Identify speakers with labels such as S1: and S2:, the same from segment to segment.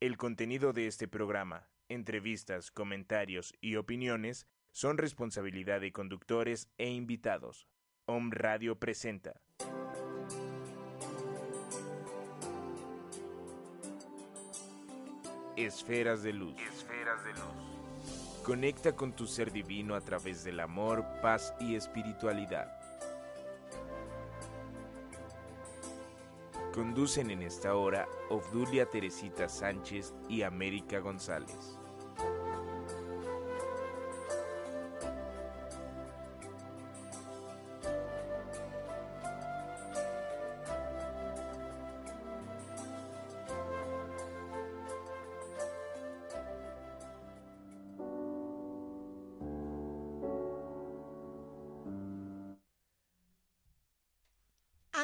S1: El contenido de este programa, entrevistas, comentarios y opiniones son responsabilidad de conductores e invitados. Om Radio presenta. Esferas de luz. Esferas de luz. Conecta con tu ser divino a través del amor, paz y espiritualidad. Conducen en esta hora Obdulia Teresita Sánchez y América González.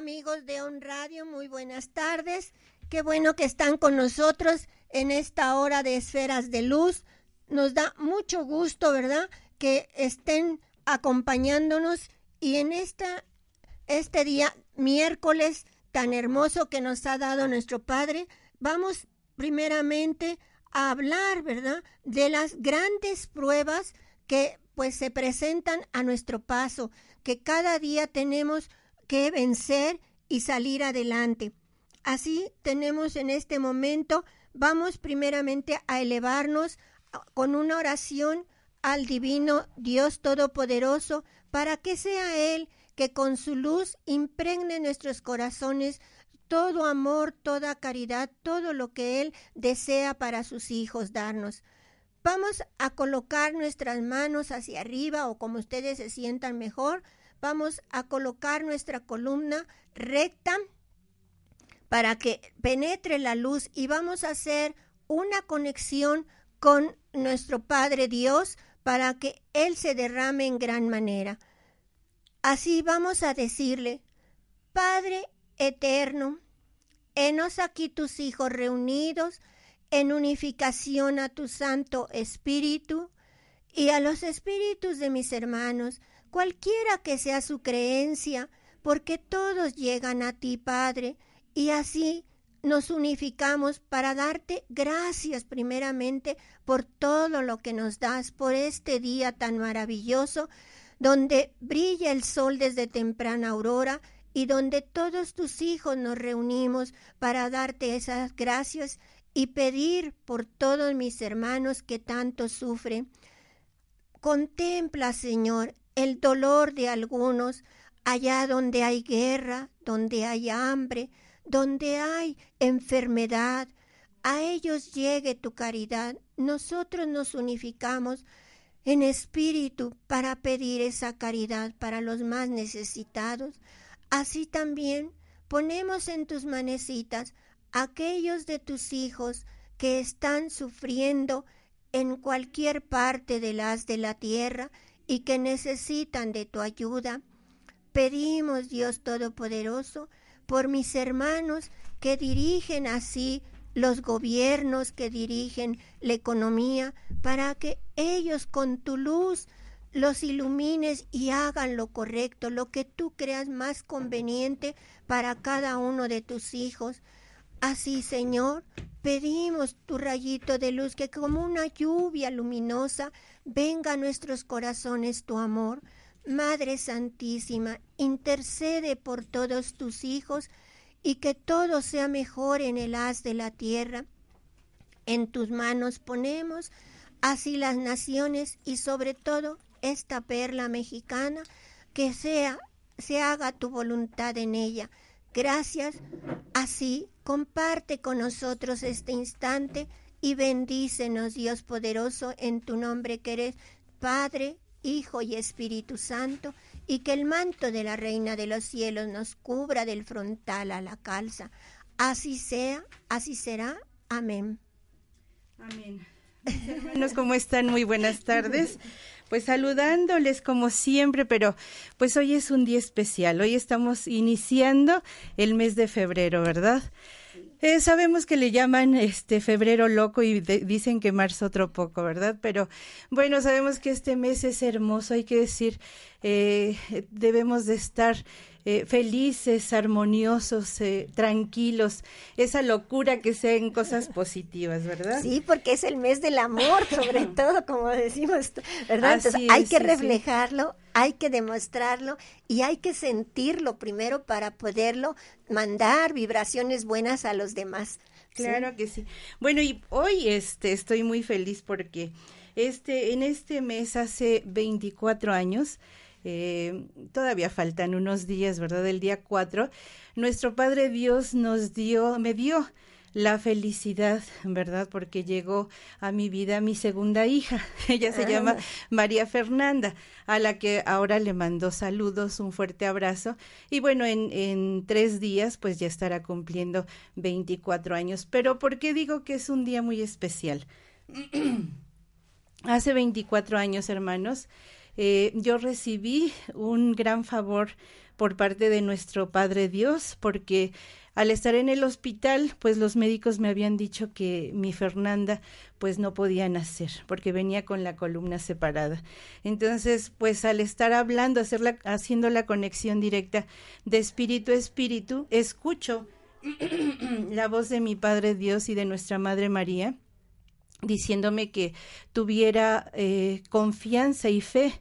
S2: amigos de On Radio, buenas tardes. Qué bueno que están con nosotros en esta hora de esferas de luz. Nos da mucho gusto, ¿verdad? Que estén acompañándonos y en esta, este día, miércoles tan hermoso que nos ha dado nuestro Padre, vamos primeramente a hablar, ¿verdad? De las grandes pruebas que pues se presentan a nuestro paso, que cada día tenemos que vencer y salir adelante. Así tenemos en este momento, vamos primeramente a elevarnos con una oración al divino Dios Todopoderoso para que sea Él que con su luz impregne nuestros corazones todo amor, toda caridad, todo lo que Él desea para sus hijos darnos. Vamos a colocar nuestras manos hacia arriba o como ustedes se sientan mejor, vamos a colocar nuestra columna recta para que penetre la luz y vamos a hacer una conexión con nuestro Padre Dios para que Él se derrame en gran manera. Así vamos a decirle, Padre eterno, henos aquí tus hijos reunidos en unificación a tu Santo Espíritu y a los espíritus de mis hermanos, cualquiera que sea su creencia, porque todos llegan a ti, Padre, y así nos unificamos para darte gracias primeramente por todo lo que nos das, por este día tan maravilloso, donde brilla el sol desde temprana aurora y donde todos tus hijos nos reunimos para darte esas gracias y pedir por todos mis hermanos que tanto sufren. Contempla, Señor, el dolor de algunos allá donde hay guerra, donde hay hambre, donde hay enfermedad. A ellos llegue tu caridad. Nosotros nos unificamos en espíritu para pedir esa caridad para los más necesitados. Así también ponemos en tus manecitas aquellos de tus hijos que están sufriendo en cualquier parte de las de la tierra y que necesitan de tu ayuda. Pedimos, Dios Todopoderoso, por mis hermanos que dirigen así los gobiernos, que dirigen la economía, para que ellos con tu luz los ilumines y hagan lo correcto, lo que tú creas más conveniente para cada uno de tus hijos. Así, Señor, pedimos tu rayito de luz que como una lluvia luminosa venga a nuestros corazones tu amor. Madre Santísima, intercede por todos tus hijos y que todo sea mejor en el haz de la tierra. En tus manos ponemos así las naciones y sobre todo esta perla mexicana, que sea, se haga tu voluntad en ella. Gracias. Así, comparte con nosotros este instante y bendícenos, Dios poderoso, en tu nombre que eres Padre, Hijo y Espíritu Santo, y que el manto de la Reina de los cielos nos cubra del frontal a la calza. Así sea, así será. Amén.
S3: Amén. hermanos, ¿cómo están? Muy buenas tardes. Pues saludándoles como siempre, pero pues hoy es un día especial. Hoy estamos iniciando el mes de febrero, ¿verdad? Eh, sabemos que le llaman este febrero loco y dicen que marzo otro poco, ¿verdad? Pero bueno, sabemos que este mes es hermoso, hay que decir, eh, debemos de estar eh, felices, armoniosos, eh, tranquilos, esa locura que sea en cosas positivas, ¿verdad?
S2: Sí, porque es el mes del amor, sobre todo, como decimos, ¿verdad? Entonces, hay que reflejarlo, hay que demostrarlo y hay que sentirlo primero para poderlo mandar vibraciones buenas a los demás.
S3: Claro que sí. Bueno, y hoy este estoy muy feliz porque este en este mes hace 24 años eh, todavía faltan unos días, ¿verdad? El día 4, nuestro Padre Dios nos dio, me dio la felicidad, ¿verdad? Porque llegó a mi vida mi segunda hija. Ella se llama ah. María Fernanda, a la que ahora le mando saludos, un fuerte abrazo. Y bueno, en, en tres días pues ya estará cumpliendo 24 años. Pero ¿por qué digo que es un día muy especial? Hace 24 años, hermanos, eh, yo recibí un gran favor por parte de nuestro Padre Dios, porque al estar en el hospital, pues los médicos me habían dicho que mi Fernanda pues no podía nacer, porque venía con la columna separada. Entonces, pues al estar hablando, hacer haciendo la conexión directa de espíritu a espíritu, escucho la voz de mi Padre Dios y de nuestra Madre María, diciéndome que tuviera eh, confianza y fe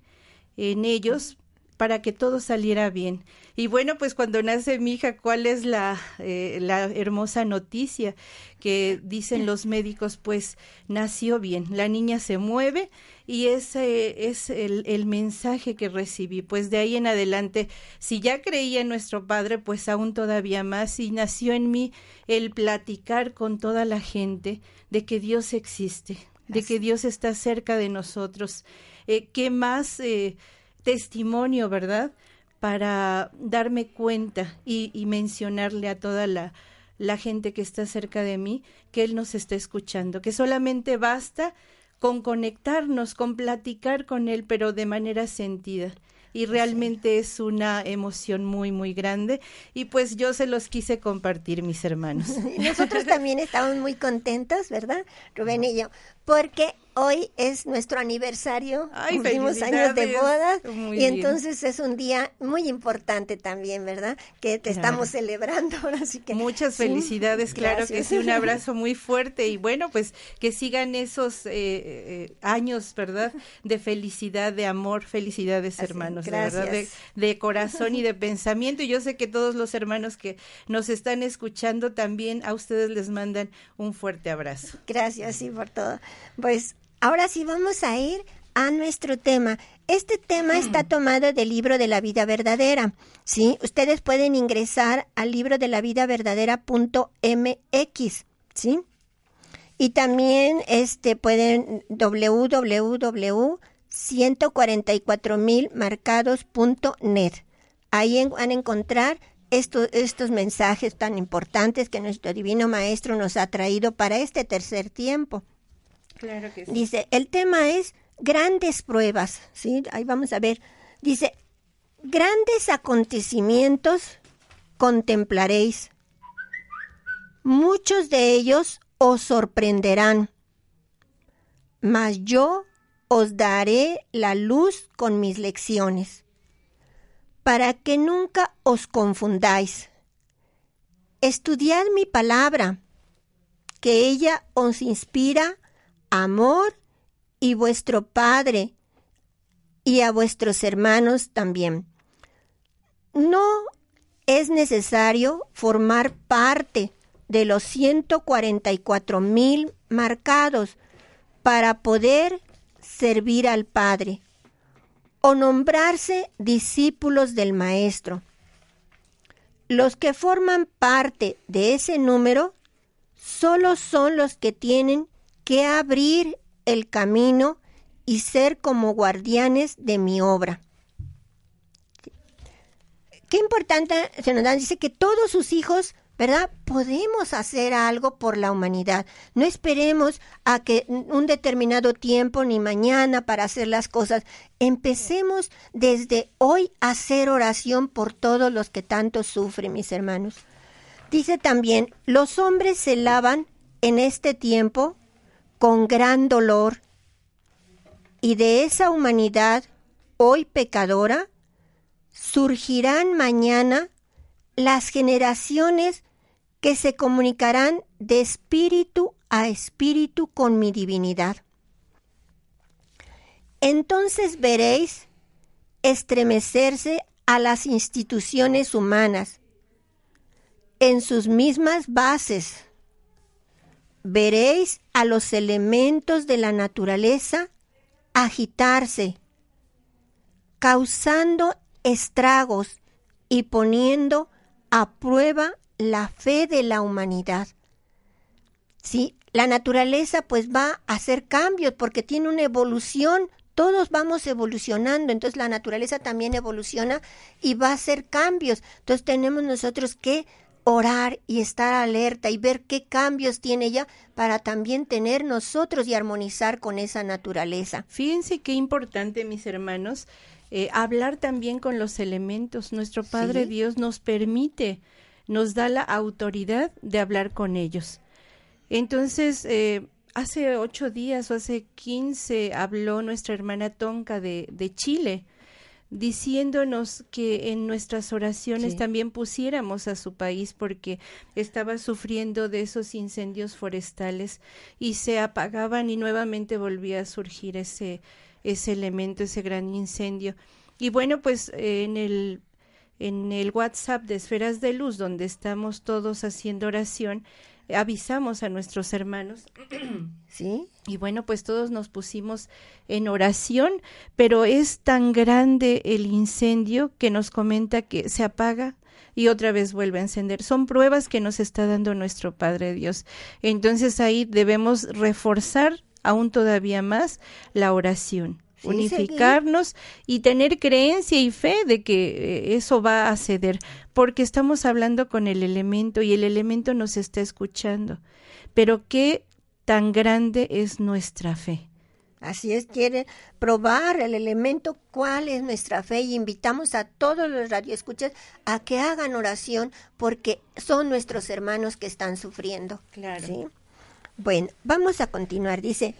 S3: en ellos para que todo saliera bien. Y bueno, pues cuando nace mi hija, ¿cuál es la, eh, la hermosa noticia que dicen los médicos? Pues nació bien, la niña se mueve y ese es el, el mensaje que recibí. Pues de ahí en adelante, si ya creía en nuestro Padre, pues aún todavía más y nació en mí el platicar con toda la gente de que Dios existe, de que Dios está cerca de nosotros. Eh, ¿Qué más? Eh, testimonio, ¿verdad? Para darme cuenta y, y mencionarle a toda la, la gente que está cerca de mí que Él nos está escuchando, que solamente basta con conectarnos, con platicar con Él, pero de manera sentida y realmente es una emoción muy, muy grande y pues yo se los quise compartir, mis hermanos.
S2: Nosotros también estamos muy contentos, ¿verdad, Rubén y yo? Porque hoy es nuestro aniversario, Ay, cumplimos años de boda. Y entonces es un día muy importante también, ¿verdad? Que te estamos celebrando ahora, así que
S3: muchas felicidades, claro que sí, un abrazo muy fuerte y bueno, pues que sigan esos eh, eh, años, ¿verdad? De felicidad, de amor, felicidades hermanos, de verdad, de, de corazón y de pensamiento. Y yo sé que todos los hermanos que nos están escuchando también a ustedes les mandan un fuerte abrazo.
S2: Gracias, sí, por todo. Pues ahora sí vamos a ir a nuestro tema. Este tema está tomado del libro de la vida verdadera. ¿sí? Ustedes pueden ingresar al libro de la vida verdadera.mx. ¿sí? Y también este, pueden www.144milmarcados.net. Ahí van a encontrar estos, estos mensajes tan importantes que nuestro Divino Maestro nos ha traído para este tercer tiempo. Dice, el tema es grandes pruebas, ¿sí? Ahí vamos a ver. Dice, grandes acontecimientos contemplaréis. Muchos de ellos os sorprenderán, mas yo os daré la luz con mis lecciones, para que nunca os confundáis. Estudiad mi palabra, que ella os inspira amor y vuestro Padre y a vuestros hermanos también. No es necesario formar parte de los 144 mil marcados para poder servir al Padre o nombrarse discípulos del Maestro. Los que forman parte de ese número solo son los que tienen que abrir el camino y ser como guardianes de mi obra. Qué importante se nos da, dice que todos sus hijos, ¿verdad? Podemos hacer algo por la humanidad. No esperemos a que un determinado tiempo ni mañana para hacer las cosas. Empecemos desde hoy a hacer oración por todos los que tanto sufren, mis hermanos. Dice también, los hombres se lavan en este tiempo con gran dolor, y de esa humanidad hoy pecadora, surgirán mañana las generaciones que se comunicarán de espíritu a espíritu con mi divinidad. Entonces veréis estremecerse a las instituciones humanas en sus mismas bases. Veréis a los elementos de la naturaleza agitarse, causando estragos y poniendo a prueba la fe de la humanidad. Sí, la naturaleza pues va a hacer cambios porque tiene una evolución, todos vamos evolucionando, entonces la naturaleza también evoluciona y va a hacer cambios. Entonces tenemos nosotros que orar y estar alerta y ver qué cambios tiene ella para también tener nosotros y armonizar con esa naturaleza.
S3: Fíjense qué importante, mis hermanos, eh, hablar también con los elementos. Nuestro Padre Dios nos permite, nos da la autoridad de hablar con ellos. Entonces, eh, hace ocho días o hace quince habló nuestra hermana Tonka de, de Chile diciéndonos que en nuestras oraciones también pusiéramos a su país porque estaba sufriendo de esos incendios forestales y se apagaban y nuevamente volvía a surgir ese ese elemento, ese gran incendio. Y bueno, pues en el en el WhatsApp de Esferas de Luz, donde estamos todos haciendo oración, avisamos a nuestros hermanos.
S2: ¿Sí?
S3: Y bueno, pues todos nos pusimos en oración, pero es tan grande el incendio que nos comenta que se apaga y otra vez vuelve a encender. Son pruebas que nos está dando nuestro Padre Dios. Entonces ahí debemos reforzar aún todavía más la oración unificarnos y tener creencia y fe de que eh, eso va a ceder, porque estamos hablando con el elemento y el elemento nos está escuchando. Pero qué tan grande es nuestra fe.
S2: Así es, quiere probar el elemento cuál es nuestra fe y invitamos a todos los radioescuchas a que hagan oración porque son nuestros hermanos que están sufriendo.
S3: Claro.
S2: Bueno, vamos a continuar. Dice,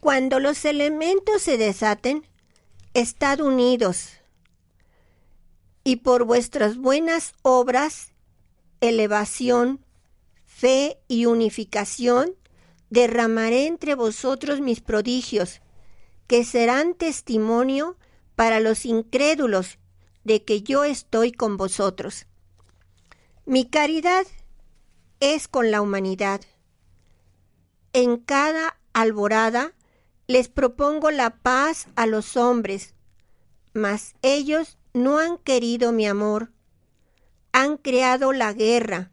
S2: cuando los elementos se desaten, estad unidos, y por vuestras buenas obras, elevación, fe y unificación, derramaré entre vosotros mis prodigios, que serán testimonio para los incrédulos de que yo estoy con vosotros. Mi caridad es con la humanidad. En cada alborada les propongo la paz a los hombres, mas ellos no han querido mi amor, han creado la guerra,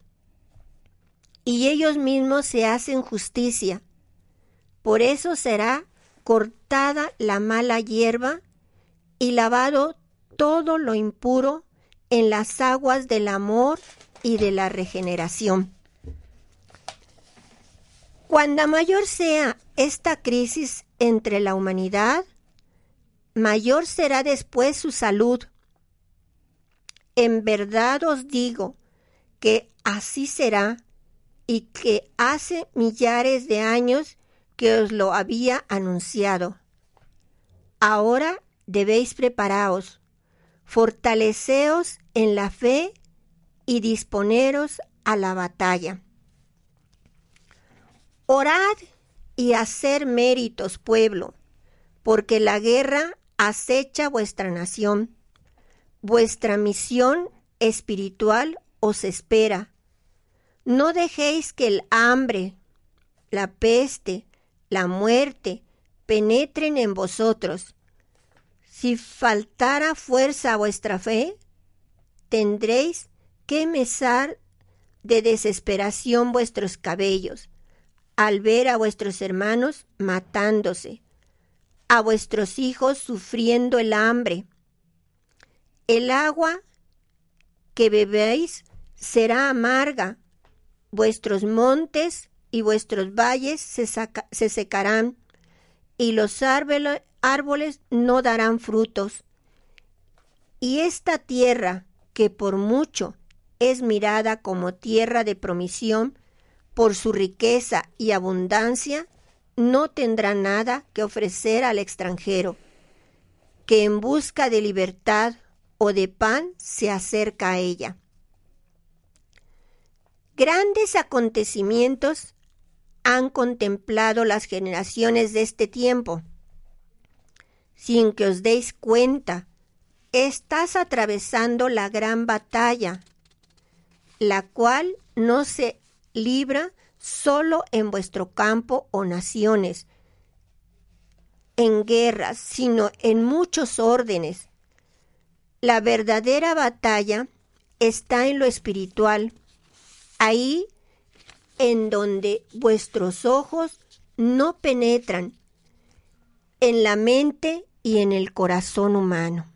S2: y ellos mismos se hacen justicia. Por eso será cortada la mala hierba y lavado todo lo impuro en las aguas del amor y de la regeneración. Cuando mayor sea esta crisis entre la humanidad, mayor será después su salud. En verdad os digo que así será y que hace millares de años que os lo había anunciado. Ahora debéis preparaos, fortaleceos en la fe y disponeros a la batalla. Orad y hacer méritos, pueblo, porque la guerra acecha vuestra nación. Vuestra misión espiritual os espera. No dejéis que el hambre, la peste, la muerte penetren en vosotros. Si faltara fuerza a vuestra fe, tendréis que mesar de desesperación vuestros cabellos al ver a vuestros hermanos matándose, a vuestros hijos sufriendo el hambre. El agua que bebéis será amarga, vuestros montes y vuestros valles se, se secarán, y los árboles no darán frutos. Y esta tierra, que por mucho es mirada como tierra de promisión, por su riqueza y abundancia, no tendrá nada que ofrecer al extranjero, que en busca de libertad o de pan se acerca a ella. Grandes acontecimientos han contemplado las generaciones de este tiempo. Sin que os deis cuenta, estás atravesando la gran batalla, la cual no se libra solo en vuestro campo o naciones, en guerras, sino en muchos órdenes. La verdadera batalla está en lo espiritual, ahí en donde vuestros ojos no penetran, en la mente y en el corazón humano.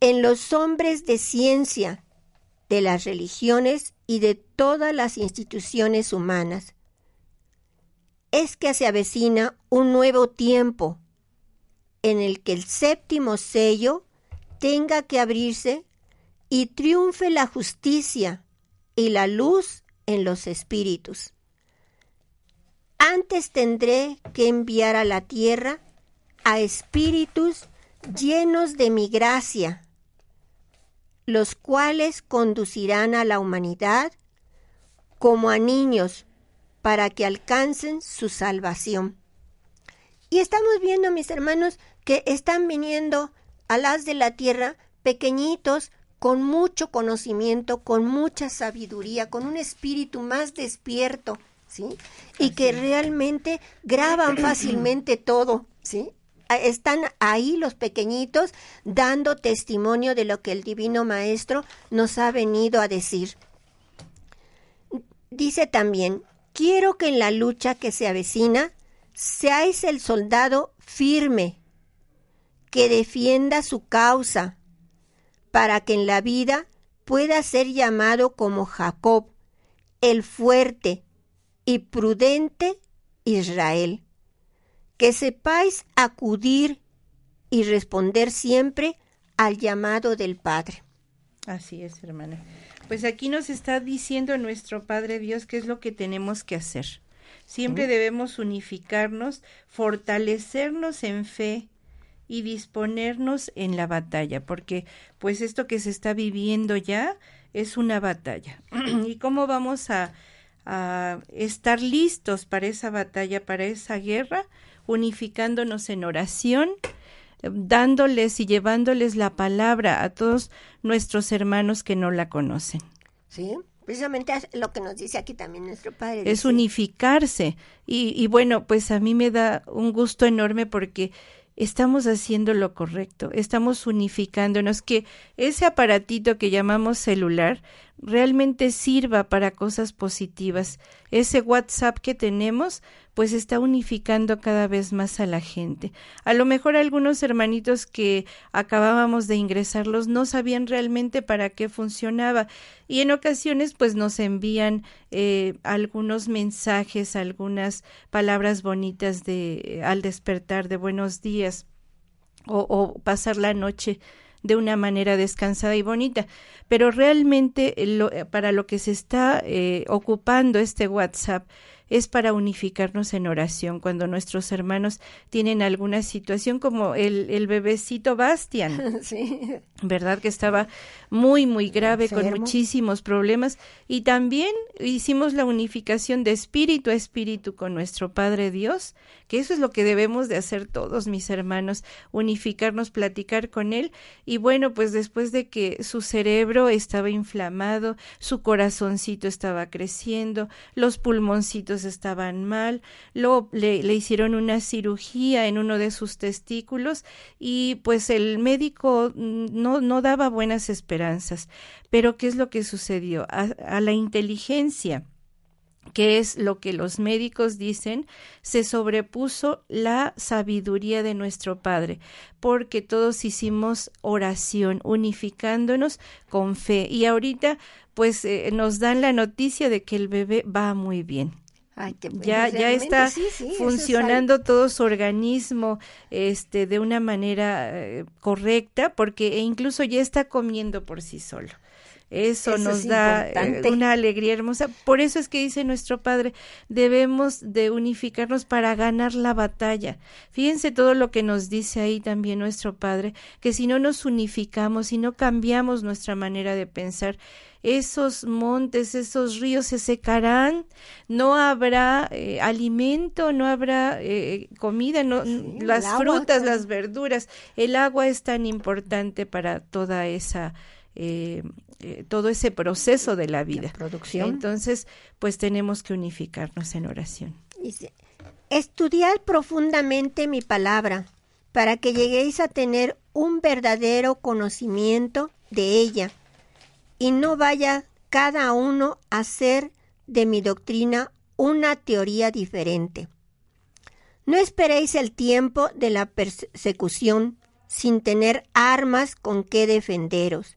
S2: En los hombres de ciencia, de las religiones y de todas las instituciones humanas. Es que se avecina un nuevo tiempo en el que el séptimo sello tenga que abrirse y triunfe la justicia y la luz en los espíritus. Antes tendré que enviar a la tierra a espíritus llenos de mi gracia, los cuales conducirán a la humanidad como a niños para que alcancen su salvación. Y estamos viendo, mis hermanos, que están viniendo a las de la tierra pequeñitos, con mucho conocimiento, con mucha sabiduría, con un espíritu más despierto, ¿sí? Y que realmente graban fácilmente todo, ¿sí? Están ahí los pequeñitos dando testimonio de lo que el Divino Maestro nos ha venido a decir. Dice también, quiero que en la lucha que se avecina seáis el soldado firme, que defienda su causa, para que en la vida pueda ser llamado como Jacob, el fuerte y prudente Israel que sepáis acudir y responder siempre al llamado del Padre.
S3: Así es, hermana. Pues aquí nos está diciendo nuestro Padre Dios qué es lo que tenemos que hacer. Siempre debemos unificarnos, fortalecernos en fe y disponernos en la batalla, porque pues esto que se está viviendo ya es una batalla. ¿Y cómo vamos a, a estar listos para esa batalla, para esa guerra? Unificándonos en oración, dándoles y llevándoles la palabra a todos nuestros hermanos que no la conocen.
S2: Sí, precisamente lo que nos dice aquí también nuestro Padre.
S3: Es unificarse. Y, y bueno, pues a mí me da un gusto enorme porque estamos haciendo lo correcto, estamos unificándonos, que ese aparatito que llamamos celular realmente sirva para cosas positivas. Ese WhatsApp que tenemos, pues está unificando cada vez más a la gente. A lo mejor algunos hermanitos que acabábamos de ingresarlos no sabían realmente para qué funcionaba y en ocasiones pues nos envían eh, algunos mensajes, algunas palabras bonitas de al despertar de buenos días o pasar la noche de una manera descansada y bonita. Pero realmente para lo que se está eh, ocupando este WhatsApp es para unificarnos en oración cuando nuestros hermanos tienen alguna situación como el, el bebecito Bastian, ¿verdad? Que estaba muy, muy grave, con muchísimos problemas. Y también hicimos la unificación de espíritu a espíritu con nuestro Padre Dios, que eso es lo que debemos de hacer todos mis hermanos, unificarnos, platicar con Él. Y bueno, pues después de que su cerebro estaba inflamado, su corazoncito estaba creciendo, los pulmoncitos estaban mal, luego le, le hicieron una cirugía en uno de sus testículos y pues el médico no, no daba buenas esperanzas. Pero ¿qué es lo que sucedió? a la inteligencia que es lo que los médicos dicen, se sobrepuso la sabiduría de nuestro Padre, porque todos hicimos oración, unificándonos con fe. Y ahorita, pues, eh, nos dan la noticia de que el bebé va muy bien ya ya está funcionando todo su organismo este de una manera eh, correcta porque e incluso ya está comiendo por sí solo Eso, nos da eh, una alegría hermosa. Por eso es que dice nuestro Padre, debemos de unificarnos para ganar la batalla. Fíjense todo lo que nos dice ahí también nuestro Padre, que si no nos unificamos, si no cambiamos nuestra manera de pensar, esos montes, esos ríos se secarán, no habrá eh, alimento, no habrá eh, comida, no, las frutas, las verduras. El agua es tan importante para toda esa eh, todo ese proceso de la vida.
S2: producción.
S3: Entonces, pues tenemos que unificarnos en oración.
S2: Dice, estudiad profundamente mi palabra para que lleguéis a tener un verdadero conocimiento de ella y no vaya cada uno a hacer de mi doctrina una teoría diferente. No esperéis el tiempo de la persecución sin tener armas con que defenderos.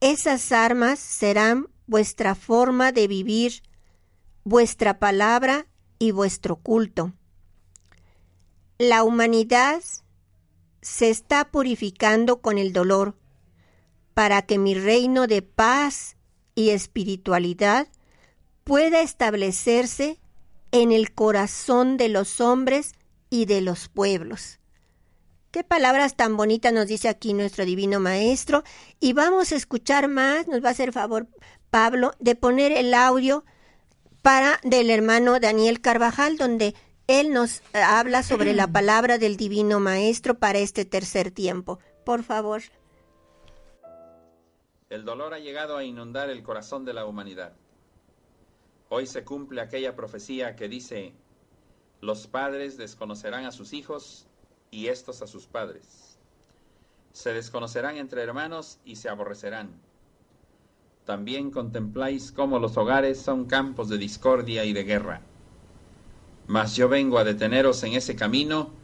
S2: Esas armas serán vuestra forma de vivir, vuestra palabra y vuestro culto. La humanidad se está purificando con el dolor, para que mi reino de paz y espiritualidad pueda establecerse en el corazón de los hombres y de los pueblos. Qué palabras tan bonitas nos dice aquí nuestro divino maestro. Y vamos a escuchar más, nos va a hacer favor Pablo, de poner el audio para del hermano Daniel Carvajal, donde él nos habla sobre la palabra del divino maestro para este tercer tiempo. Por favor.
S4: El dolor ha llegado a inundar el corazón de la humanidad. Hoy se cumple aquella profecía que dice, los padres desconocerán a sus hijos y estos a sus padres. Se desconocerán entre hermanos y se aborrecerán. También contempláis cómo los hogares son campos de discordia y de guerra. Mas yo vengo a deteneros en ese camino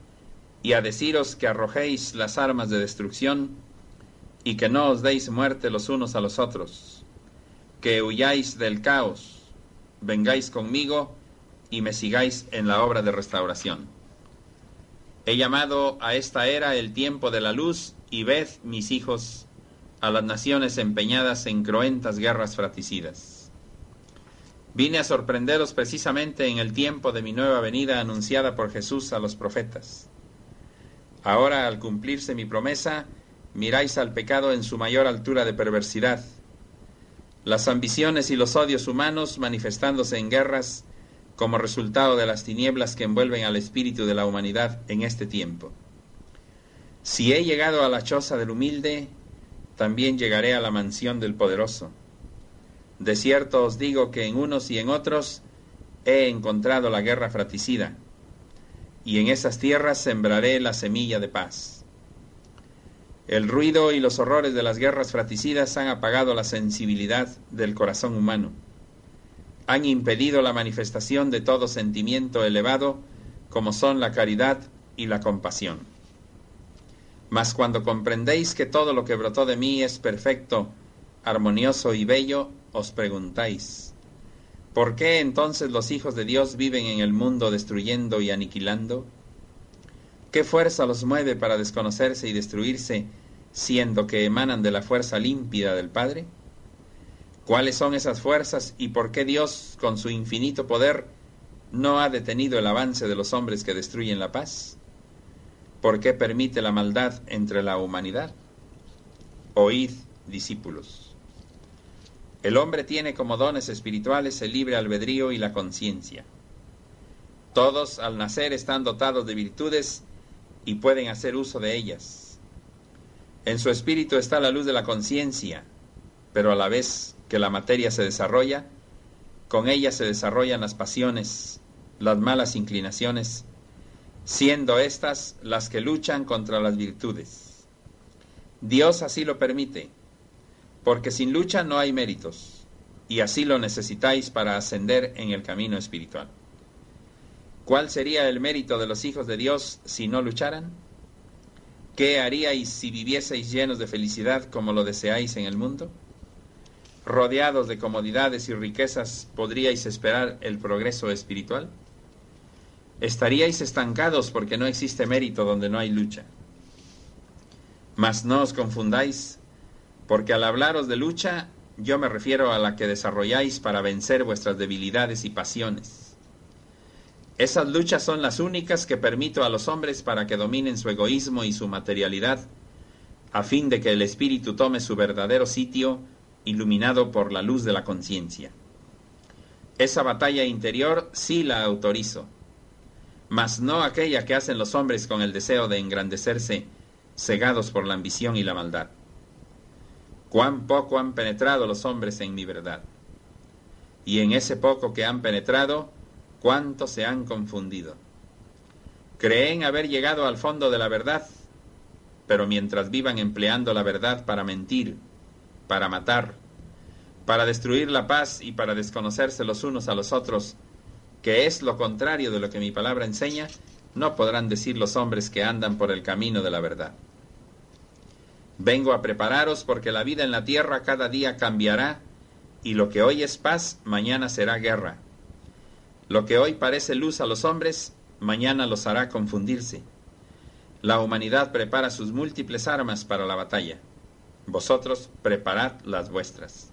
S4: y a deciros que arrojéis las armas de destrucción y que no os deis muerte los unos a los otros, que huyáis del caos, vengáis conmigo y me sigáis en la obra de restauración. He llamado a esta era el tiempo de la luz y ved, mis hijos, a las naciones empeñadas en cruentas guerras fratricidas. Vine a sorprenderos precisamente en el tiempo de mi nueva venida anunciada por Jesús a los profetas. Ahora, al cumplirse mi promesa, miráis al pecado en su mayor altura de perversidad, las ambiciones y los odios humanos manifestándose en guerras como resultado de las tinieblas que envuelven al espíritu de la humanidad en este tiempo. Si he llegado a la choza del humilde, también llegaré a la mansión del poderoso. De cierto os digo que en unos y en otros he encontrado la guerra fratricida, y en esas tierras sembraré la semilla de paz. El ruido y los horrores de las guerras fratricidas han apagado la sensibilidad del corazón humano. Han impedido la manifestación de todo sentimiento elevado como son la caridad y la compasión. Mas cuando comprendéis que todo lo que brotó de mí es perfecto, armonioso y bello, os preguntáis, ¿por qué entonces los hijos de Dios viven en el mundo destruyendo y aniquilando? ¿Qué fuerza los mueve para desconocerse y destruirse, siendo que emanan de la fuerza límpida del Padre? ¿Cuáles son esas fuerzas y por qué Dios, con su infinito poder, no ha detenido el avance de los hombres que destruyen la paz? ¿Por qué permite la maldad entre la humanidad? Oíd, discípulos. El hombre tiene como dones espirituales el libre albedrío y la conciencia. Todos al nacer están dotados de virtudes y pueden hacer uso de ellas. En su espíritu está la luz de la conciencia, pero a la vez que la materia se desarrolla, con ella se desarrollan las pasiones, las malas inclinaciones, siendo éstas las que luchan contra las virtudes. Dios así lo permite, porque sin lucha no hay méritos, y así lo necesitáis para ascender en el camino espiritual. ¿Cuál sería el mérito de los hijos de Dios si no lucharan? ¿Qué haríais si vivieseis llenos de felicidad como lo deseáis en el mundo? ¿Rodeados de comodidades y riquezas podríais esperar el progreso espiritual? Estaríais estancados porque no existe mérito donde no hay lucha. Mas no os confundáis, porque al hablaros de lucha, yo me refiero a la que desarrolláis para vencer vuestras debilidades y pasiones. Esas luchas son las únicas que permito a los hombres para que dominen su egoísmo y su materialidad, a fin de que el espíritu tome su verdadero sitio, iluminado por la luz de la conciencia. Esa batalla interior sí la autorizo, mas no aquella que hacen los hombres con el deseo de engrandecerse, cegados por la ambición y la maldad. Cuán poco han penetrado los hombres en mi verdad. Y en ese poco que han penetrado, cuánto se han confundido. Creen haber llegado al fondo de la verdad, pero mientras vivan empleando la verdad para mentir, para matar, para destruir la paz y para desconocerse los unos a los otros, que es lo contrario de lo que mi palabra enseña, no podrán decir los hombres que andan por el camino de la verdad. Vengo a prepararos porque la vida en la tierra cada día cambiará y lo que hoy es paz, mañana será guerra. Lo que hoy parece luz a los hombres, mañana los hará confundirse. La humanidad prepara sus múltiples armas para la batalla. Vosotros preparad las vuestras.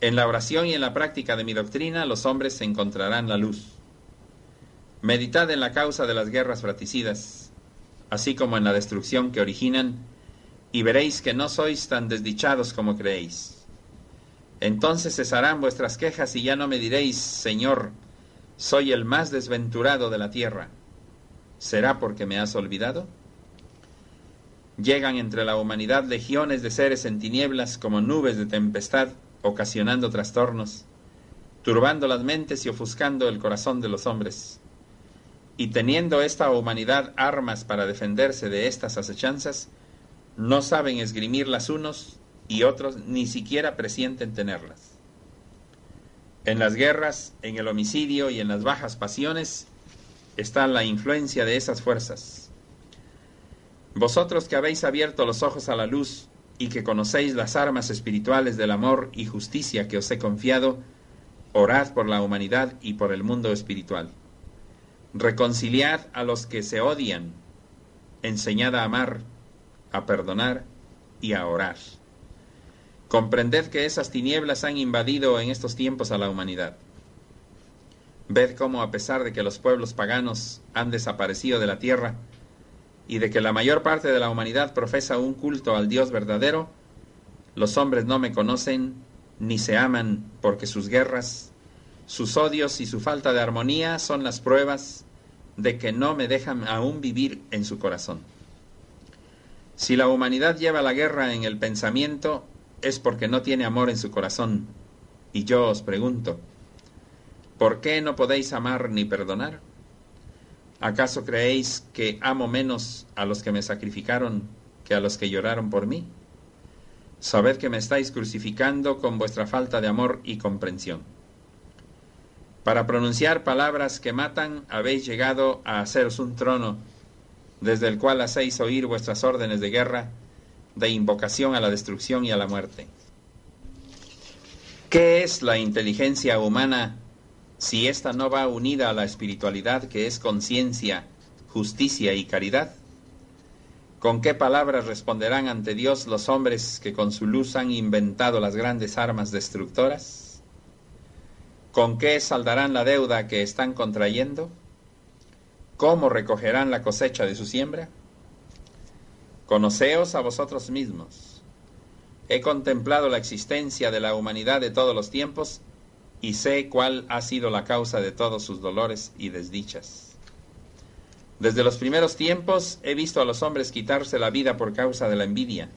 S4: En la oración y en la práctica de mi doctrina los hombres encontrarán la luz. Meditad en la causa de las guerras fratricidas, así como en la destrucción que originan, y veréis que no sois tan desdichados como creéis. Entonces cesarán vuestras quejas y ya no me diréis, Señor, soy el más desventurado de la tierra. ¿Será porque me has olvidado? Llegan entre la humanidad legiones de seres en tinieblas como nubes de tempestad ocasionando trastornos, turbando las mentes y ofuscando el corazón de los hombres. Y teniendo esta humanidad armas para defenderse de estas acechanzas, no saben esgrimirlas unos y otros ni siquiera presienten tenerlas. En las guerras, en el homicidio y en las bajas pasiones está la influencia de esas fuerzas. Vosotros que habéis abierto los ojos a la luz y que conocéis las armas espirituales del amor y justicia que os he confiado, orad por la humanidad y por el mundo espiritual. Reconciliad a los que se odian, enseñad a amar, a perdonar y a orar. Comprended que esas tinieblas han invadido en estos tiempos a la humanidad. Ved cómo a pesar de que los pueblos paganos han desaparecido de la tierra, y de que la mayor parte de la humanidad profesa un culto al Dios verdadero, los hombres no me conocen ni se aman porque sus guerras, sus odios y su falta de armonía son las pruebas de que no me dejan aún vivir en su corazón. Si la humanidad lleva la guerra en el pensamiento, es porque no tiene amor en su corazón. Y yo os pregunto, ¿por qué no podéis amar ni perdonar? ¿Acaso creéis que amo menos a los que me sacrificaron que a los que lloraron por mí? Sabed que me estáis crucificando con vuestra falta de amor y comprensión. Para pronunciar palabras que matan habéis llegado a haceros un trono, desde el cual hacéis oír vuestras órdenes de guerra, de invocación a la destrucción y a la muerte. ¿Qué es la inteligencia humana si ésta no va unida a la espiritualidad que es conciencia, justicia y caridad? ¿Con qué palabras responderán ante Dios los hombres que con su luz han inventado las grandes armas destructoras? ¿Con qué saldarán la deuda que están contrayendo? ¿Cómo recogerán la cosecha de su siembra? Conoceos a vosotros mismos. He contemplado la existencia de la humanidad de todos los tiempos y sé cuál ha sido la causa de todos sus dolores y desdichas. Desde los primeros tiempos he visto a los hombres quitarse la vida por causa de la envidia,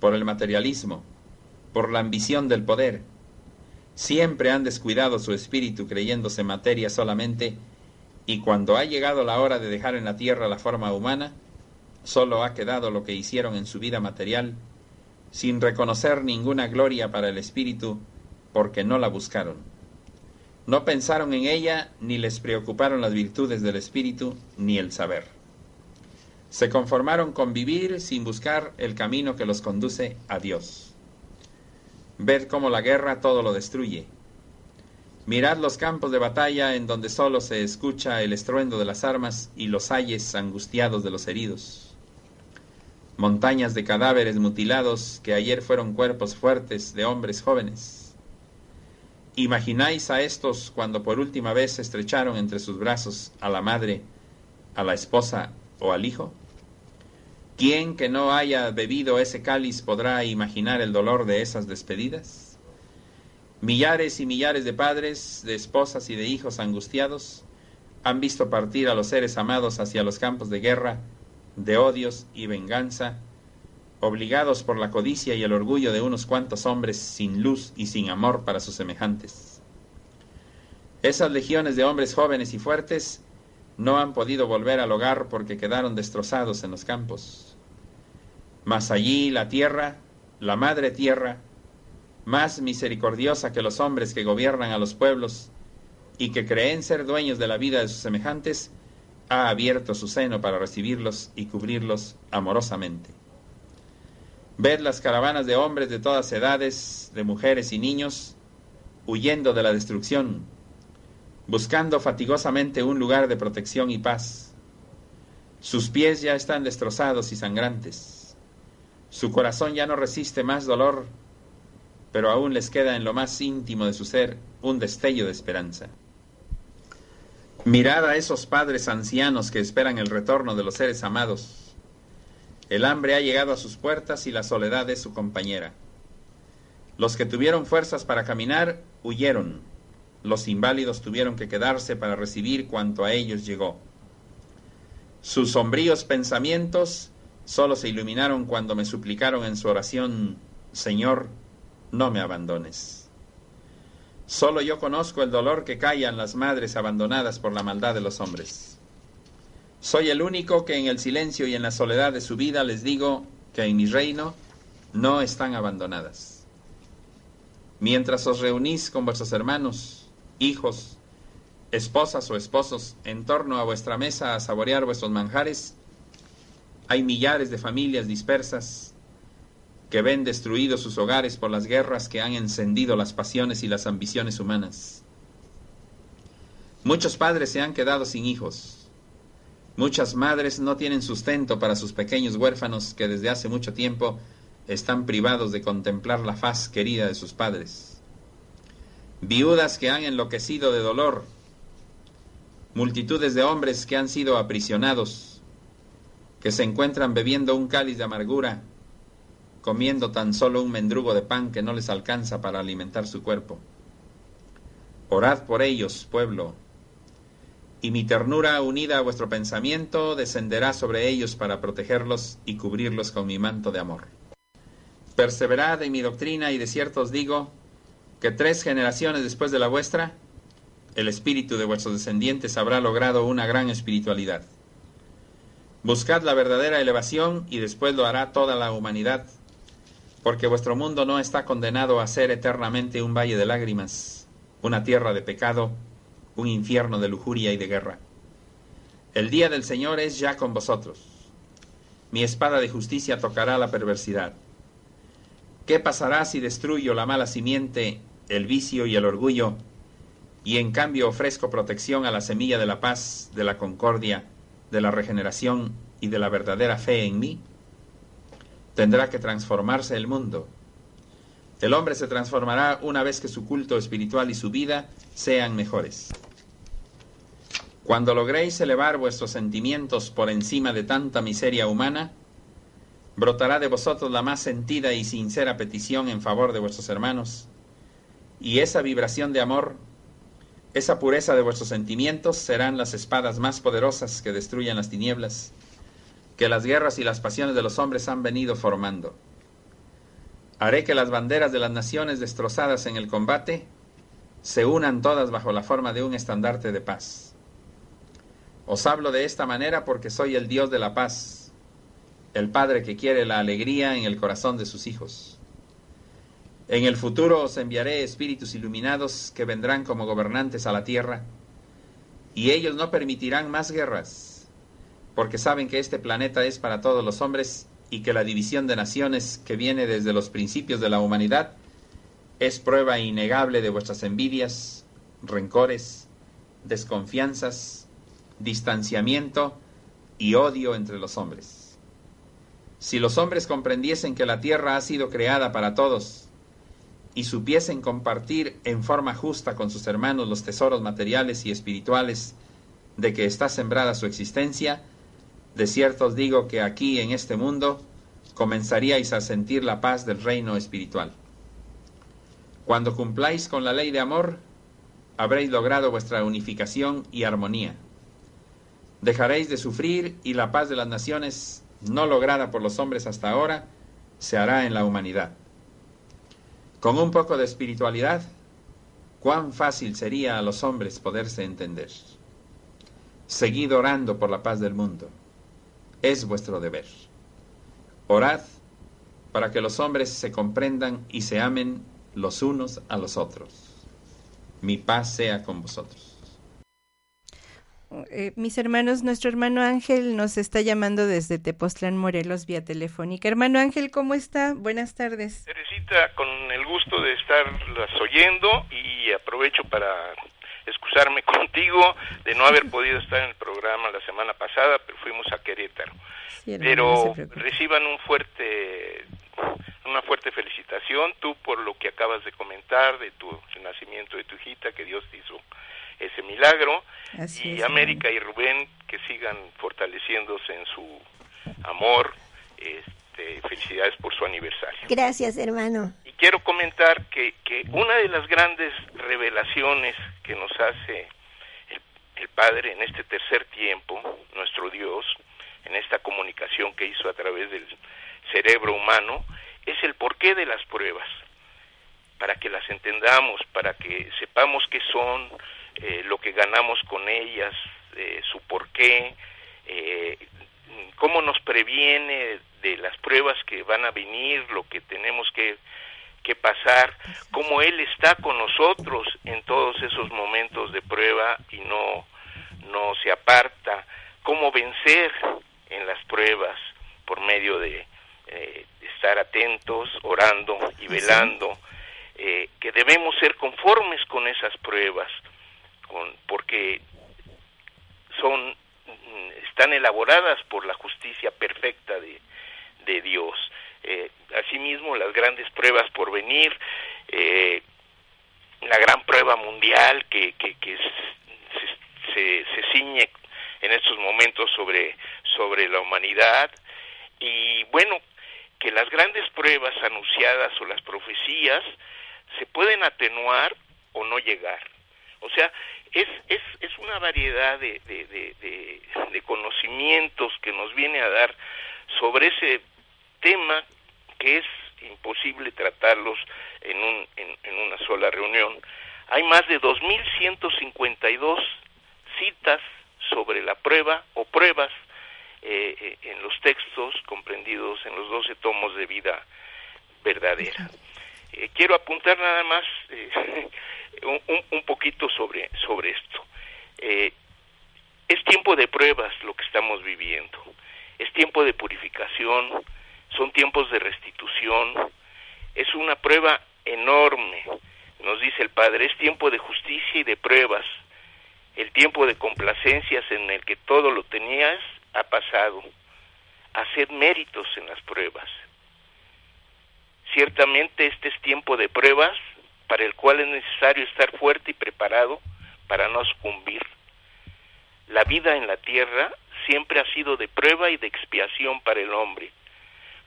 S4: por el materialismo, por la ambición del poder. Siempre han descuidado su espíritu creyéndose materia solamente, y cuando ha llegado la hora de dejar en la tierra la forma humana, solo ha quedado lo que hicieron en su vida material, sin reconocer ninguna gloria para el espíritu porque no la buscaron. No pensaron en ella, ni les preocuparon las virtudes del espíritu, ni el saber. Se conformaron con vivir sin buscar el camino que los conduce a Dios. Ved cómo la guerra todo lo destruye. Mirad los campos de batalla en donde solo se escucha el estruendo de las armas y los ayes angustiados de los heridos. Montañas de cadáveres mutilados que ayer fueron cuerpos fuertes de hombres jóvenes. ¿Imagináis a estos cuando por última vez estrecharon entre sus brazos a la madre, a la esposa o al hijo? ¿Quién que no haya bebido ese cáliz podrá imaginar el dolor de esas despedidas? Millares y millares de padres, de esposas y de hijos angustiados han visto partir a los seres amados hacia los campos de guerra, de odios y venganza, obligados por la codicia y el orgullo de unos cuantos hombres sin luz y sin amor para sus semejantes. Esas legiones de hombres jóvenes y fuertes no han podido volver al hogar porque quedaron destrozados en los campos. Mas allí la tierra, la madre tierra, más misericordiosa que los hombres que gobiernan a los pueblos y que creen ser dueños de la vida de sus semejantes, ha abierto su seno para recibirlos y cubrirlos amorosamente. Ved las caravanas de hombres de todas edades, de mujeres y niños, huyendo de la destrucción, buscando fatigosamente un lugar de protección y paz. Sus pies ya están destrozados y sangrantes. Su corazón ya no resiste más dolor, pero aún les queda en lo más íntimo de su ser un destello de esperanza. Mirad a esos padres ancianos que esperan el retorno de los seres amados. El hambre ha llegado a sus puertas y la soledad es su compañera. Los que tuvieron fuerzas para caminar huyeron los inválidos tuvieron que quedarse para recibir cuanto a ellos llegó. Sus sombríos pensamientos solo se iluminaron cuando me suplicaron en su oración, Señor, no me abandones. Solo yo conozco el dolor que callan las madres abandonadas por la maldad de los hombres. Soy el único que en el silencio y en la soledad de su vida les digo que en mi reino no están abandonadas. Mientras os reunís con vuestros hermanos, hijos, esposas o esposos en torno a vuestra mesa a saborear vuestros manjares, hay millares de familias dispersas que ven destruidos sus hogares por las guerras que han encendido las pasiones y las ambiciones humanas. Muchos padres se han quedado sin hijos. Muchas madres no tienen sustento para sus pequeños huérfanos que desde hace mucho tiempo están privados de contemplar la faz querida de sus padres viudas que han enloquecido de dolor, multitudes de hombres que han sido aprisionados, que se encuentran bebiendo un cáliz de amargura, comiendo tan solo un mendrugo de pan que no les alcanza para alimentar su cuerpo. Orad por ellos, pueblo, y mi ternura unida a vuestro pensamiento descenderá sobre ellos para protegerlos y cubrirlos con mi manto de amor. Perseverad en mi doctrina y de cierto os digo, que tres generaciones después de la vuestra, el espíritu de vuestros descendientes habrá logrado una gran espiritualidad. Buscad la verdadera elevación y después lo hará toda la humanidad, porque vuestro mundo no está condenado a ser eternamente un valle de lágrimas, una tierra de pecado, un infierno de lujuria y de guerra. El día del Señor es ya con vosotros. Mi espada de justicia tocará la perversidad. ¿Qué pasará si destruyo la mala simiente, el vicio y el orgullo, y en cambio ofrezco protección a la semilla de la paz, de la concordia, de la regeneración y de la verdadera fe en mí? Tendrá que transformarse el mundo. El hombre se transformará una vez que su culto espiritual y su vida sean mejores. Cuando logréis elevar vuestros sentimientos por encima de tanta miseria humana, brotará de vosotros la más sentida y sincera petición en favor de vuestros hermanos, y esa vibración de amor, esa pureza de vuestros sentimientos serán las espadas más poderosas que destruyan las tinieblas, que las guerras y las pasiones de los hombres han venido formando. Haré que las banderas de las naciones destrozadas en el combate se unan todas bajo la forma de un estandarte de paz. Os hablo de esta manera porque soy el Dios de la paz, el Padre que quiere la alegría en el corazón de sus hijos. En el futuro os enviaré espíritus iluminados que vendrán como gobernantes a la tierra, y ellos no permitirán más guerras, porque saben que este planeta es para todos los hombres y que la división de naciones que viene desde los principios de la humanidad es prueba innegable de vuestras envidias, rencores, desconfianzas, distanciamiento y odio entre los hombres. Si los hombres comprendiesen que la tierra ha sido creada para todos y supiesen compartir en forma justa con sus hermanos los tesoros materiales y espirituales de que está sembrada su existencia, de cierto os digo que aquí en este mundo comenzaríais a sentir la paz del reino espiritual. Cuando cumpláis con la ley de amor, habréis logrado vuestra unificación y armonía. Dejaréis de sufrir y la paz de las naciones, no lograda por los hombres hasta ahora, se hará en la humanidad. Con un poco de espiritualidad, cuán fácil sería a los hombres poderse entender. Seguid orando por la paz del mundo. Es vuestro deber. Orad para que los hombres se comprendan y se amen los unos a los otros. Mi paz sea con vosotros.
S3: Eh, mis hermanos, nuestro hermano Ángel nos está llamando desde Tepoztlán, Morelos, vía telefónica. Hermano Ángel, ¿cómo está? Buenas tardes.
S5: Teresita, con el gusto de estarlas oyendo y aprovecho para excusarme contigo de no haber podido estar en el programa la semana pasada, pero fuimos a Querétaro. pero reciban un fuerte una fuerte felicitación tú por lo que acabas de comentar de tu nacimiento de tu hijita, que Dios te hizo ese milagro y América y Rubén que sigan fortaleciéndose en su amor. Este, felicidades por su aniversario.
S2: Gracias, hermano.
S5: Y quiero comentar que, que una de las grandes revelaciones que nos hace el, el Padre en este tercer tiempo, nuestro Dios, en esta comunicación que hizo a través del cerebro humano, es el porqué de las pruebas, para que las entendamos, para que sepamos qué son, eh, lo que ganamos con ellas, eh, su porqué, eh, cómo nos previene las pruebas que van a venir, lo que tenemos que, que pasar, cómo Él está con nosotros en todos esos momentos de prueba y no, no se aparta, cómo vencer en las pruebas por medio de estar atentos, orando y velando, que debemos ser conformes con esas pruebas, porque son están elaboradas por la justicia perfecta de, de Dios. Eh, asimismo, las grandes pruebas por venir, eh, la gran prueba mundial que, que, que se, se, ciñe en estos momentos sobre, sobre la humanidad, y bueno, que las grandes pruebas o las profecías se pueden atenuar o no llegar. O sea, es, es, es una variedad de, de, conocimientos que nos viene a dar sobre ese tema que es imposible tratarlos en, un, en, una sola reunión. Hay más de 2.152 citas sobre la prueba o pruebas eh, eh, en los textos comprendidos en los 12 tomos de vida verdadera. Eh, quiero más un, un, poquito sobre, sobre esto. Eh, es tiempo de pruebas lo que estamos viviendo, es tiempo de purificación, son tiempos de restitución, es una prueba enorme, nos dice el Padre, es tiempo de justicia y de pruebas, el tiempo de complacencias en el que todo lo tenías ha pasado, hacer méritos en las pruebas. Ciertamente este es tiempo de pruebas, para el cual es necesario estar fuerte y preparado para no sucumbir. La vida en la tierra siempre ha sido de prueba y de expiación para el hombre,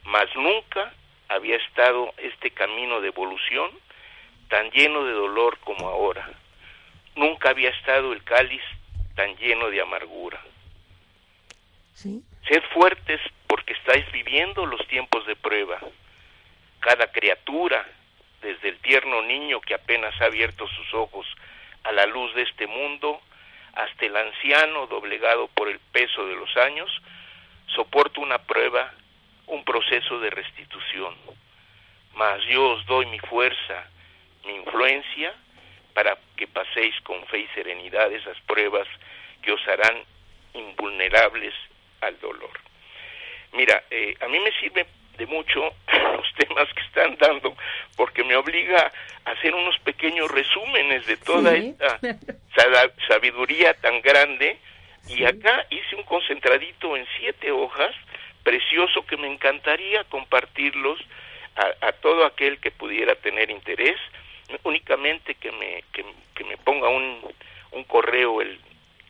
S5: mas nunca había estado este camino de evolución tan lleno de dolor como ahora. Nunca había estado el cáliz tan lleno de amargura. Sed fuertes porque estáis viviendo los tiempos de prueba. Cada criatura desde el tierno niño que apenas ha abierto sus ojos a la luz de este mundo, hasta el anciano doblegado por el peso de los años, soporta una prueba, un proceso de restitución. Mas yo os doy mi fuerza, mi influencia, para que paséis con fe y serenidad esas pruebas que os harán invulnerables al dolor. Mira, eh, a mí me sirve de mucho los temas que están dando, porque me obliga a hacer unos pequeños resúmenes de toda esta sabiduría tan grande. Y acá hice un concentradito en siete hojas precioso que me encantaría compartirlos a, todo aquel que pudiera tener interés, únicamente que me, que, me ponga un, un correo el,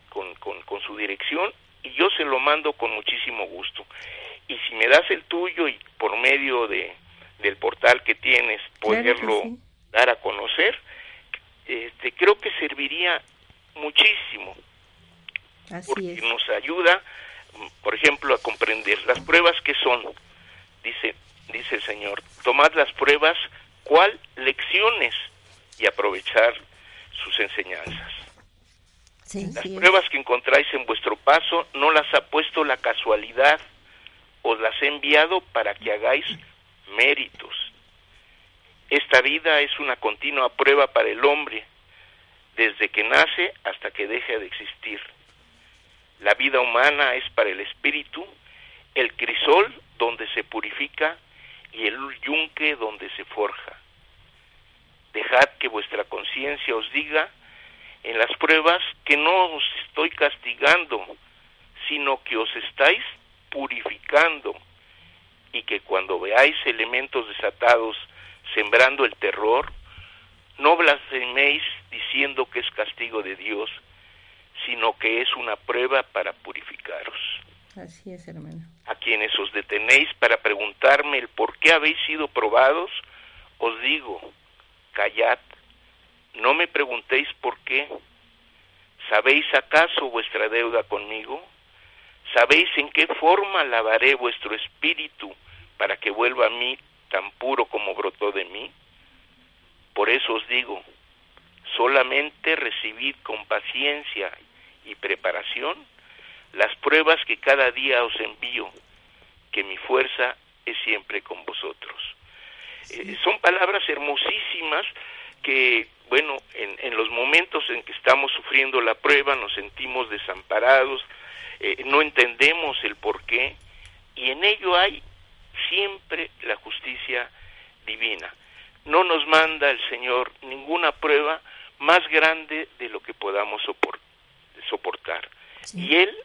S5: con, con, con su dirección y yo se lo mando con muchísimo gusto. Y si me das el tuyo y por medio de, del portal que tienes poderlo dar a conocer, este, creo que serviría muchísimo. porque nos ayuda, por ejemplo, a comprender las pruebas que son, dice, dice el Señor, tomad las pruebas, ¿cuál? Lecciones y aprovechar sus enseñanzas. las pruebas que encontráis en vuestro paso no las ha puesto la casualidad, os las he enviado para que hagáis méritos. Esta vida es una continua prueba para el hombre, desde que nace hasta que deja de existir. La vida humana es para el espíritu el crisol donde se purifica y el yunque donde se forja. Dejad que vuestra conciencia os diga en las pruebas que no os estoy castigando, sino que os estáis purificando y que cuando veáis elementos desatados sembrando el terror, no blasfeméis diciendo que es castigo de Dios, sino que es una prueba para purificaros.
S3: Así es, hermano.
S5: A quienes os detenéis para preguntarme el por qué habéis sido probados, os digo, callad, no me preguntéis por qué. ¿Sabéis acaso vuestra deuda conmigo? ¿Sabéis en qué forma lavaré vuestro espíritu para que vuelva a mí tan puro como brotó de mí? Por eso os digo, solamente recibid con paciencia y preparación las pruebas que cada día os envío, que mi fuerza es siempre con vosotros. Eh, son palabras hermosísimas que, bueno, en, en, los momentos en que estamos sufriendo la prueba nos sentimos desamparados, eh, no entendemos el por qué, y en ello hay siempre la justicia divina. No nos manda el Señor ninguna prueba más grande de lo que podamos soportar. Y Él,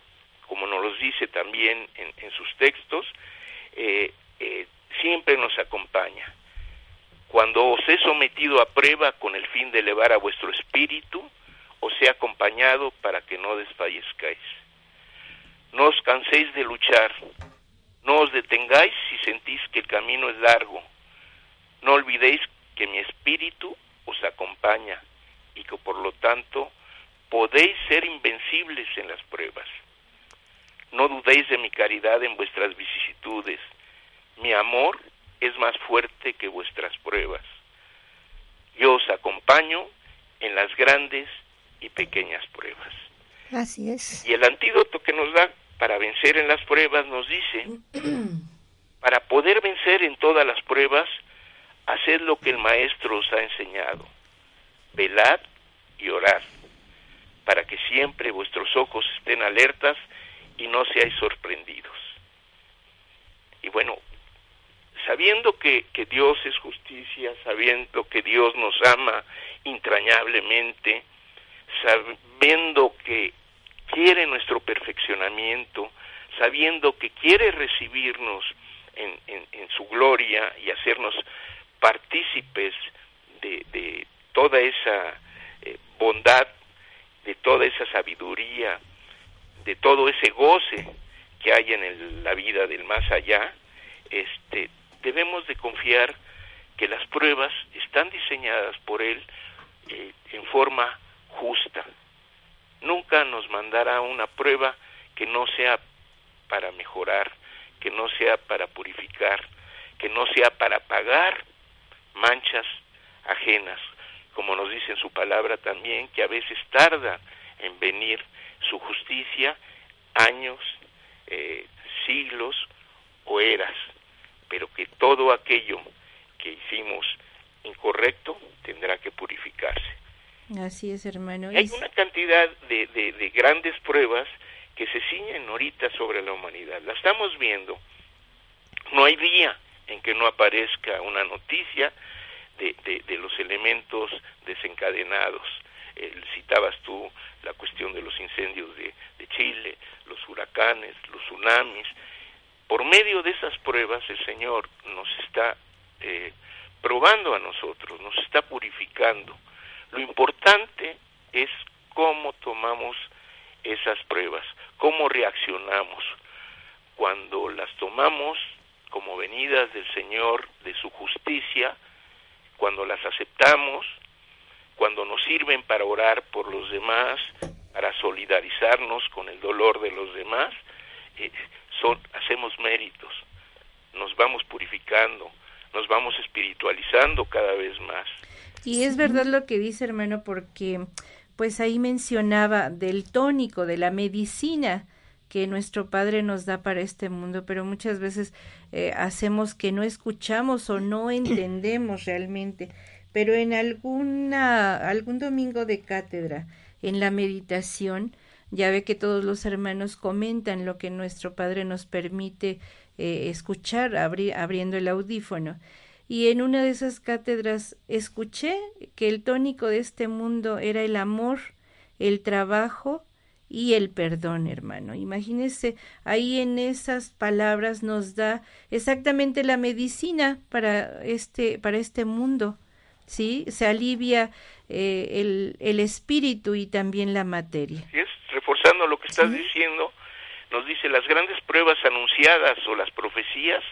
S5: como nos lo dice también en, sus textos, eh, eh, siempre nos acompaña. Cuando os he sometido a prueba con el fin de elevar a vuestro espíritu, os he acompañado para que no desfallezcáis. No os canséis de luchar, no os detengáis si sentís que el camino es largo. No olvidéis que mi espíritu os acompaña y que por lo tanto podéis ser invencibles en las pruebas. No dudéis de mi caridad en vuestras vicisitudes. Mi amor es más fuerte que vuestras pruebas. Yo os acompaño en las grandes y pequeñas pruebas.
S2: Así es.
S5: Y el antídoto que nos da para vencer en las pruebas nos dice, para poder vencer en todas las pruebas, haced lo que el Maestro os ha enseñado, velad y orad, para que siempre vuestros ojos estén alertas y no seáis sorprendidos. Y bueno, sabiendo que, que Dios es justicia, sabiendo que Dios nos ama entrañablemente, sabiendo que quiere nuestro perfeccionamiento, sabiendo que quiere recibirnos en, su gloria y hacernos partícipes de, de toda esa eh, bondad, de toda esa sabiduría, de todo ese goce que hay en la vida del más allá, este, debemos de confiar que las pruebas están diseñadas por Él eh, en forma justa, nunca nos mandará una prueba que no sea para mejorar, que no sea para purificar, que no sea para pagar manchas ajenas, como nos dice en su palabra también, que a veces tarda en venir su justicia años, eh, siglos o eras, pero que todo aquello que hicimos incorrecto tendrá que purificarse.
S3: Así es, hermano.
S5: Hay una cantidad de, de, grandes pruebas que se ciñen ahorita sobre la humanidad. La estamos viendo. No hay día en que no aparezca una noticia de, de, los elementos desencadenados. citabas tú la cuestión de los incendios de, de Chile, los huracanes, los tsunamis. por medio de esas pruebas el Señor nos está eh, probando a nosotros, nos está purificando. Lo importante es cómo tomamos esas pruebas, cómo reaccionamos. Cuando las tomamos como venidas del Señor, de su justicia, cuando las aceptamos, cuando nos sirven para orar por los demás, para solidarizarnos con el dolor de los demás, eh, son, hacemos méritos, nos vamos purificando, nos vamos espiritualizando cada vez más.
S3: Y es verdad lo que dice hermano, porque pues ahí mencionaba del tónico, de la medicina que nuestro Padre nos da para este mundo, pero muchas veces eh, hacemos que no escuchamos o no entendemos realmente. Pero en alguna, algún domingo de cátedra, en la meditación, ya ve que todos los hermanos comentan lo que nuestro Padre nos permite eh, escuchar abriendo el audífono. Y en una de esas cátedras escuché que el tónico de este mundo era el amor, el trabajo y el perdón, hermano. Imagínese, ahí en esas palabras nos da exactamente la medicina para este, para este mundo. ¿Sí? Se alivia eh, el, el, espíritu y también la materia.
S5: es, reforzando lo que estás diciendo, nos dice las grandes pruebas anunciadas o las profecías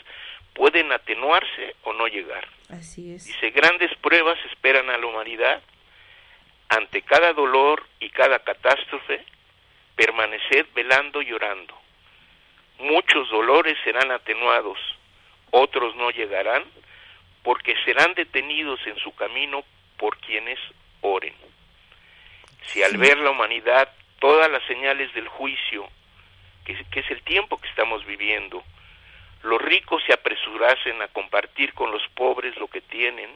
S5: pueden atenuarse o no llegar.
S3: Así es.
S5: Dice, grandes pruebas esperan a la humanidad. Ante cada dolor y cada catástrofe, permaneced velando y llorando. Muchos dolores serán atenuados, otros no llegarán, porque serán detenidos en su camino por quienes oren. Si al ver la humanidad todas las señales del juicio que, es el tiempo que estamos viviendo, los ricos se apresurasen a compartir con los pobres lo que tienen,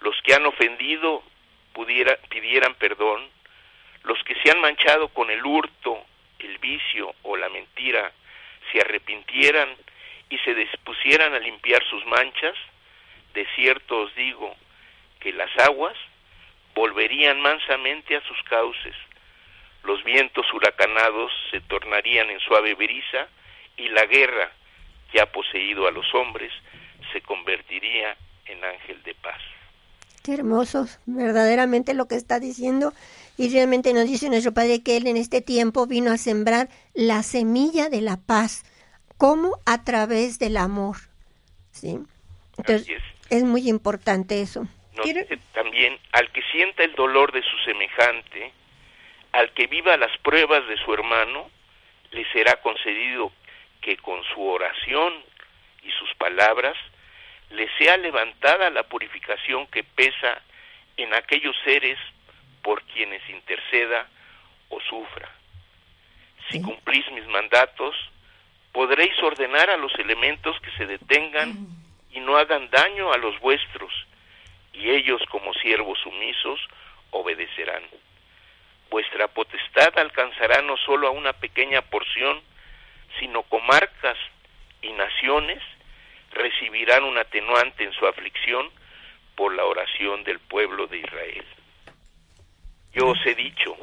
S5: los que han ofendido pidieran perdón, los que se han manchado con el hurto, el vicio o la mentira, se arrepintieran y se dispusieran a limpiar sus manchas, de cierto os digo que las aguas volverían mansamente a sus cauces, los vientos huracanados se tornarían en suave brisa y la guerra que ha poseído a los hombres se convertiría en ángel de paz.
S2: Qué hermoso, verdaderamente lo que está diciendo. Y realmente nos dice nuestro Padre que Él en este tiempo vino a sembrar la semilla de la paz. ¿Cómo? A través del amor. ¿Sí? Entonces, es. muy importante eso.
S5: también, al que sienta el dolor de su semejante, al que viva las pruebas de su hermano, le será concedido que con su oración y sus palabras le sea levantada la purificación que pesa en aquellos seres por quienes interceda o sufra. Si cumplís mis mandatos, podréis ordenar a los elementos que se detengan y no hagan daño a los vuestros, y ellos como siervos sumisos obedecerán. Vuestra potestad alcanzará no solo a una pequeña porción, sino comarcas y naciones recibirán un atenuante en su aflicción por la oración del pueblo de Israel. Yo os he dicho,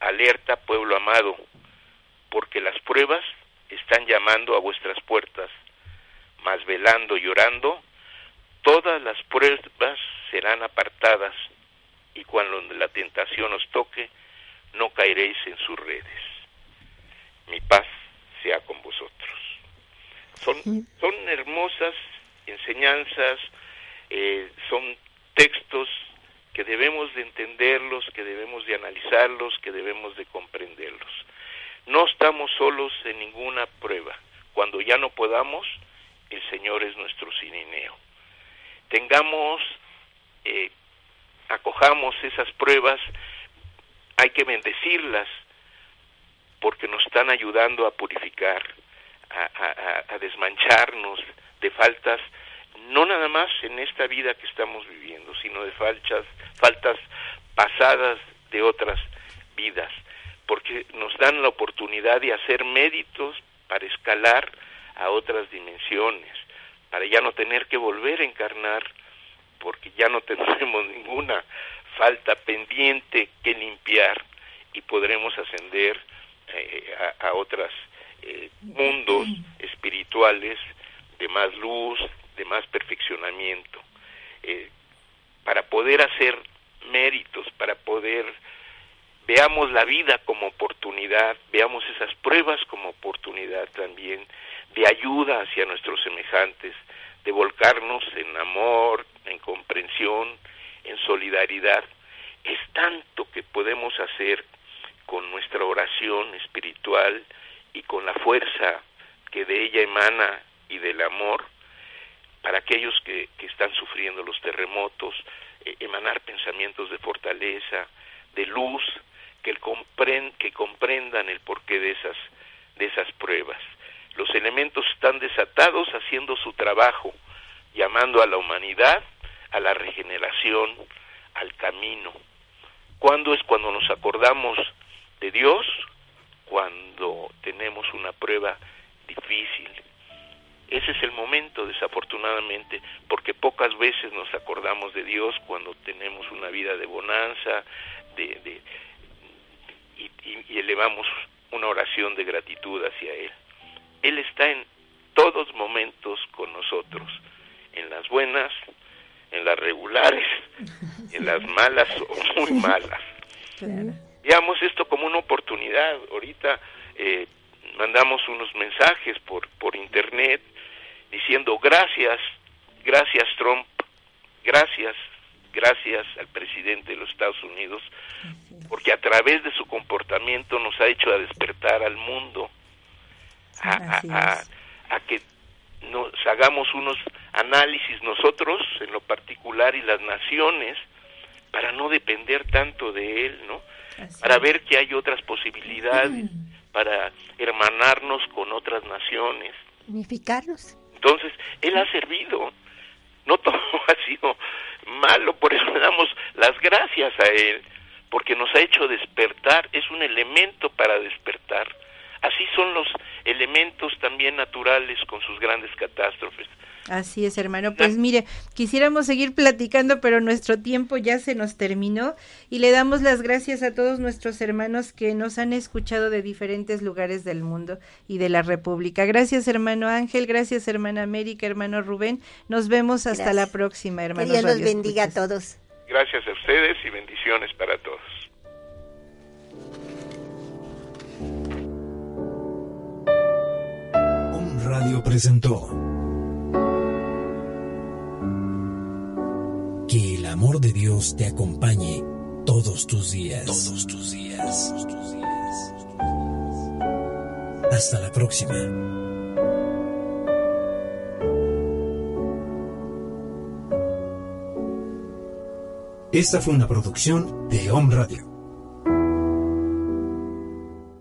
S5: alerta pueblo amado, porque las pruebas están llamando a vuestras puertas, mas velando y orando, todas las pruebas serán apartadas, y cuando la tentación os toque, no caeréis en sus redes. Mi paz sea con vosotros. Son, son hermosas enseñanzas, eh, son textos que debemos de entenderlos, que debemos de analizarlos, que debemos de comprenderlos. No estamos solos en ninguna prueba. Cuando ya no podamos, el Señor es nuestro sinineo. Tengamos, eh, acojamos esas pruebas hay que bendecirlas porque nos están ayudando a purificar, a, desmancharnos de faltas, no nada más en esta vida que estamos viviendo, sino de faltas, faltas pasadas de otras vidas, porque nos dan la oportunidad de hacer méritos para escalar a otras dimensiones, para ya no tener que volver a encarnar, porque ya no tendremos ninguna falta pendiente que limpiar y podremos ascender eh, a, otros eh, mundos espirituales de más luz, de más perfeccionamiento, eh, para poder hacer méritos, para poder veamos la vida como oportunidad, veamos esas pruebas como oportunidad también de ayuda hacia nuestros semejantes, de volcarnos en amor, en comprensión, en solidaridad. Es tanto que podemos hacer con nuestra oración espiritual y con la fuerza que de ella emana y del amor para aquellos que, que están sufriendo los terremotos, eh, emanar pensamientos de fortaleza, de luz, que, que comprendan el porqué de esas, de esas pruebas. Los elementos están desatados haciendo su trabajo, llamando a la humanidad a la regeneración, al camino. ¿Cuándo es cuando nos acordamos de Dios? Cuando tenemos una prueba difícil. Ese es el momento, desafortunadamente, porque pocas veces nos acordamos de Dios cuando tenemos una vida de bonanza, de, y elevamos una oración de gratitud hacia Él. Él está en todos momentos con nosotros, en las buenas, en las regulares, en las malas o muy malas. Veamos esto como una oportunidad. Ahorita eh, mandamos unos mensajes por, por internet diciendo gracias, gracias Trump, gracias, gracias al presidente de los Estados Unidos, porque a través de su comportamiento nos ha hecho a despertar al mundo a, a, que nos hagamos unos análisis nosotros en lo particular y las naciones para no depender tanto de él, ¿no? Para ver que hay otras posibilidades, para hermanarnos con otras naciones.
S2: Unificarnos.
S5: Entonces, él ha servido, no todo ha sido malo, por eso le damos las gracias a él, porque nos ha hecho despertar, es un elemento para despertar. Así son los elementos también naturales con sus grandes catástrofes.
S3: Así es, hermano. Pues mire, quisiéramos seguir platicando, pero nuestro tiempo ya se nos terminó y le damos las gracias a todos nuestros hermanos que nos han escuchado de diferentes lugares del mundo y de la República. Gracias, hermano Ángel, gracias, hermana América, hermano Rubén. Nos vemos hasta la próxima, hermano.
S2: Que Dios los bendiga a todos.
S5: Gracias a ustedes y bendiciones para todos.
S6: Radio presentó Que el amor de Dios te acompañe todos tus días. Todos tus días. Hasta la próxima. Esta fue una producción de Home Radio.